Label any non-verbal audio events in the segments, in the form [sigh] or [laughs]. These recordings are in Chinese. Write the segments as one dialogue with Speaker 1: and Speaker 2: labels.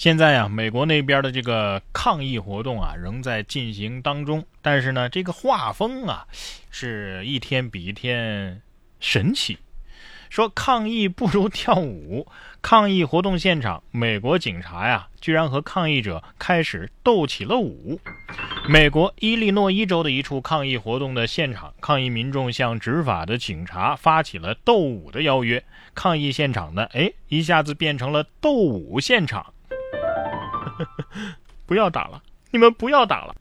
Speaker 1: 现在啊，美国那边的这个抗议活动啊，仍在进行当中。但是呢，这个画风啊，是一天比一天神奇。说抗议不如跳舞，抗议活动现场，美国警察呀，居然和抗议者开始斗起了舞。美国伊利诺伊州的一处抗议活动的现场，抗议民众向执法的警察发起了斗舞的邀约。抗议现场呢，哎，一下子变成了斗舞现场。[laughs] 不要打了，你们不要打了，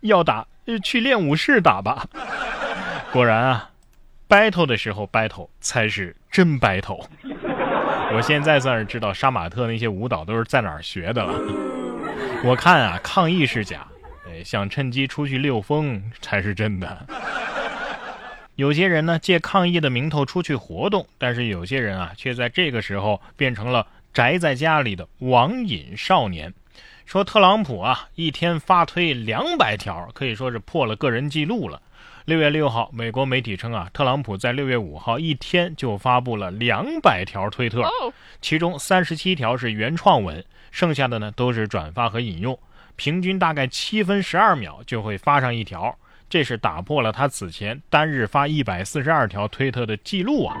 Speaker 1: 要打去练武室打吧。[laughs] 果然啊，battle 的时候 battle 才是真 battle。[laughs] 我现在算是知道杀马特那些舞蹈都是在哪儿学的了。我看啊，抗议是假，哎，想趁机出去溜风才是真的。有些人呢借抗议的名头出去活动，但是有些人啊却在这个时候变成了宅在家里的网瘾少年。说特朗普啊，一天发推两百条，可以说是破了个人记录了。六月六号，美国媒体称啊，特朗普在六月五号一天就发布了两百条推特，其中三十七条是原创文，剩下的呢都是转发和引用，平均大概七分十二秒就会发上一条，这是打破了他此前单日发一百四十二条推特的记录啊。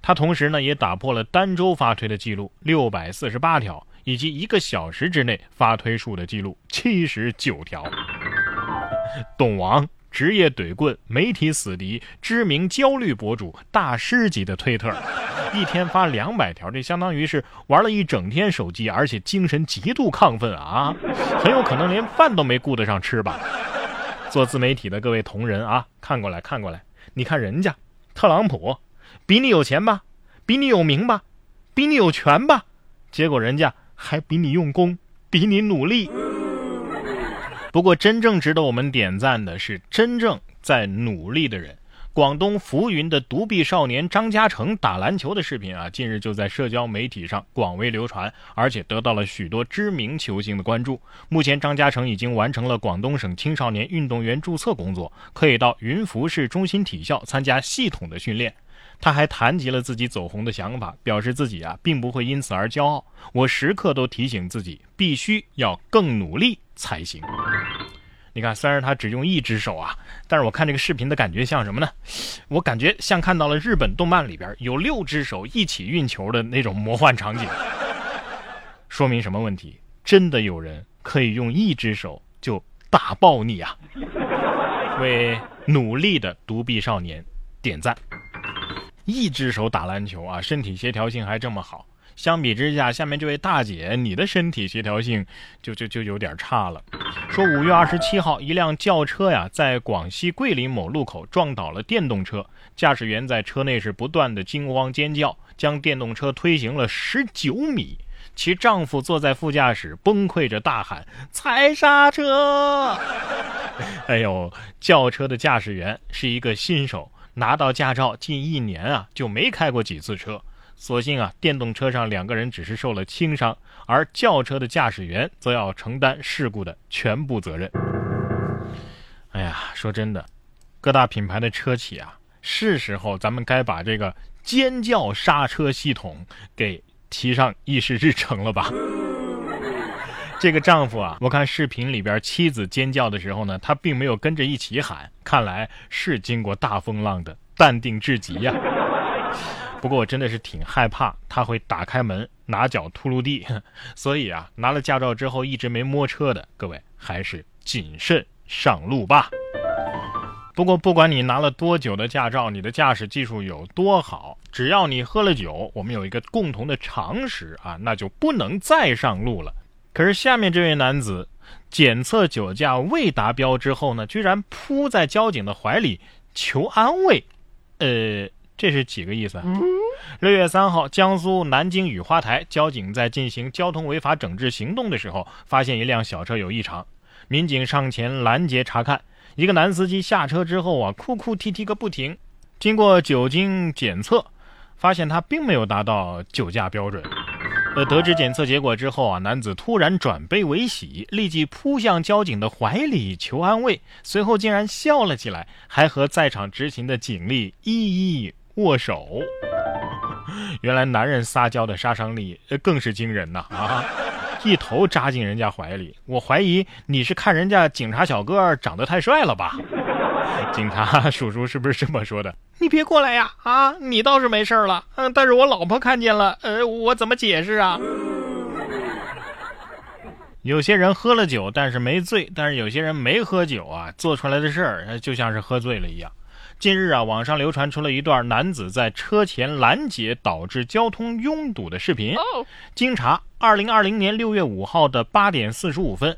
Speaker 1: 他同时呢也打破了单周发推的记录，六百四十八条。以及一个小时之内发推数的记录七十九条。董王职业怼棍，媒体死敌，知名焦虑博主，大师级的推特，一天发两百条，这相当于是玩了一整天手机，而且精神极度亢奋啊，很有可能连饭都没顾得上吃吧。做自媒体的各位同仁啊，看过来看过来，你看人家特朗普，比你有钱吧，比你有名吧，比你有权吧，结果人家。还比你用功，比你努力。不过，真正值得我们点赞的是真正在努力的人。广东浮云的独臂少年张家成打篮球的视频啊，近日就在社交媒体上广为流传，而且得到了许多知名球星的关注。目前，张家成已经完成了广东省青少年运动员注册工作，可以到云浮市中心体校参加系统的训练。他还谈及了自己走红的想法，表示自己啊并不会因此而骄傲。我时刻都提醒自己，必须要更努力才行。你看，虽然他只用一只手啊，但是我看这个视频的感觉像什么呢？我感觉像看到了日本动漫里边有六只手一起运球的那种魔幻场景。说明什么问题？真的有人可以用一只手就打爆你啊！为努力的独臂少年点赞。一只手打篮球啊，身体协调性还这么好。相比之下，下面这位大姐，你的身体协调性就就就有点差了。说五月二十七号，一辆轿车呀，在广西桂林某路口撞倒了电动车，驾驶员在车内是不断的惊慌尖叫，将电动车推行了十九米。其丈夫坐在副驾驶，崩溃着大喊：“踩刹车！” [laughs] 哎呦，轿车的驾驶员是一个新手。拿到驾照近一年啊，就没开过几次车。所幸啊，电动车上两个人只是受了轻伤，而轿车的驾驶员则要承担事故的全部责任。哎呀，说真的，各大品牌的车企啊，是时候咱们该把这个尖叫刹车系统给提上议事日程了吧。这个丈夫啊，我看视频里边妻子尖叫的时候呢，他并没有跟着一起喊，看来是经过大风浪的，淡定至极呀。[laughs] 不过我真的是挺害怕他会打开门拿脚秃噜地，[laughs] 所以啊，拿了驾照之后一直没摸车的各位还是谨慎上路吧。不过不管你拿了多久的驾照，你的驾驶技术有多好，只要你喝了酒，我们有一个共同的常识啊，那就不能再上路了。可是下面这位男子检测酒驾未达标之后呢，居然扑在交警的怀里求安慰，呃，这是几个意思？六月三号，江苏南京雨花台交警在进行交通违法整治行动的时候，发现一辆小车有异常，民警上前拦截查看，一个男司机下车之后啊，哭哭啼啼个不停。经过酒精检测，发现他并没有达到酒驾标准。呃，得知检测结果之后啊，男子突然转悲为喜，立即扑向交警的怀里求安慰，随后竟然笑了起来，还和在场执勤的警力一一握手。[laughs] 原来男人撒娇的杀伤力更是惊人呐！啊，一头扎进人家怀里。我怀疑你是看人家警察小哥长得太帅了吧？[laughs] 警察叔叔是不是这么说的？你别过来呀！啊，你倒是没事了，嗯，但是我老婆看见了，呃，我怎么解释啊？[laughs] 有些人喝了酒，但是没醉；但是有些人没喝酒啊，做出来的事儿就像是喝醉了一样。近日啊，网上流传出了一段男子在车前拦截导致交通拥堵的视频。经查，二零二零年六月五号的八点四十五分，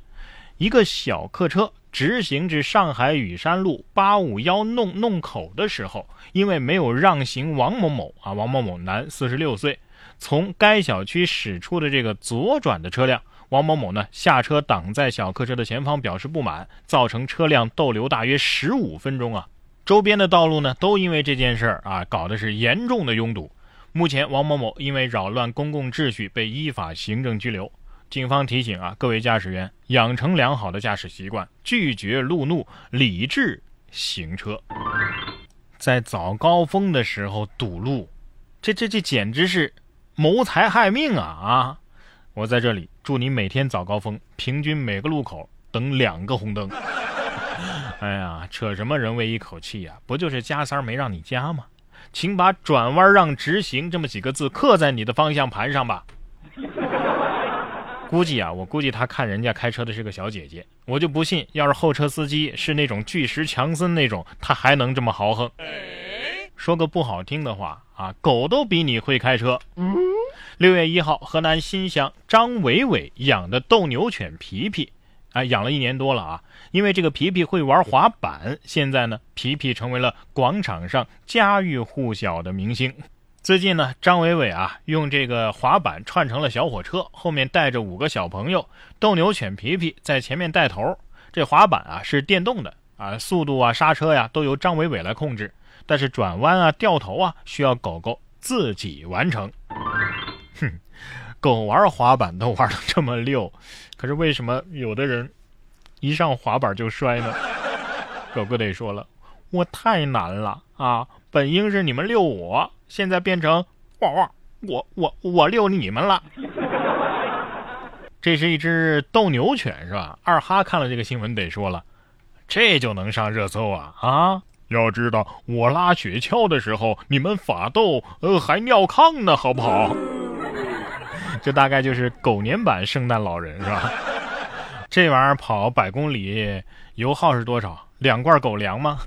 Speaker 1: 一个小客车直行至上海雨山路八五幺弄弄口的时候，因为没有让行王某某啊，王某某男，四十六岁，从该小区驶出的这个左转的车辆。王某某呢下车挡在小客车的前方，表示不满，造成车辆逗留大约十五分钟啊。周边的道路呢都因为这件事儿啊搞的是严重的拥堵。目前王某某因为扰乱公共秩序被依法行政拘留。警方提醒啊各位驾驶员养成良好的驾驶习惯，拒绝路怒，理智行车。在早高峰的时候堵路，这这这简直是谋财害命啊啊！我在这里祝你每天早高峰平均每个路口等两个红灯。[laughs] 哎呀，扯什么人为一口气呀？不就是加塞没让你加吗？请把“转弯让直行”这么几个字刻在你的方向盘上吧。估计啊，我估计他看人家开车的是个小姐姐，我就不信，要是后车司机是那种巨石强森那种，他还能这么豪横。说个不好听的话啊，狗都比你会开车。六月一号，河南新乡张伟伟养的斗牛犬皮皮，啊，养了一年多了啊。因为这个皮皮会玩滑板，现在呢，皮皮成为了广场上家喻户晓的明星。最近呢，张伟伟啊，用这个滑板串成了小火车，后面带着五个小朋友，斗牛犬皮皮在前面带头。这滑板啊是电动的啊，速度啊、刹车呀都由张伟伟来控制，但是转弯啊、掉头啊需要狗狗自己完成。哼，狗玩滑板都玩的这么溜，可是为什么有的人一上滑板就摔呢？狗狗得说了，我太难了啊！本应是你们遛我，现在变成哇哇，我我我遛你们了。这是一只斗牛犬是吧？二哈看了这个新闻得说了，这就能上热搜啊啊！要知道我拉雪橇的时候，你们法斗呃还尿炕呢，好不好？[laughs] 这大概就是狗年版圣诞老人是吧？这玩意儿跑百公里油耗是多少？两罐狗粮吗？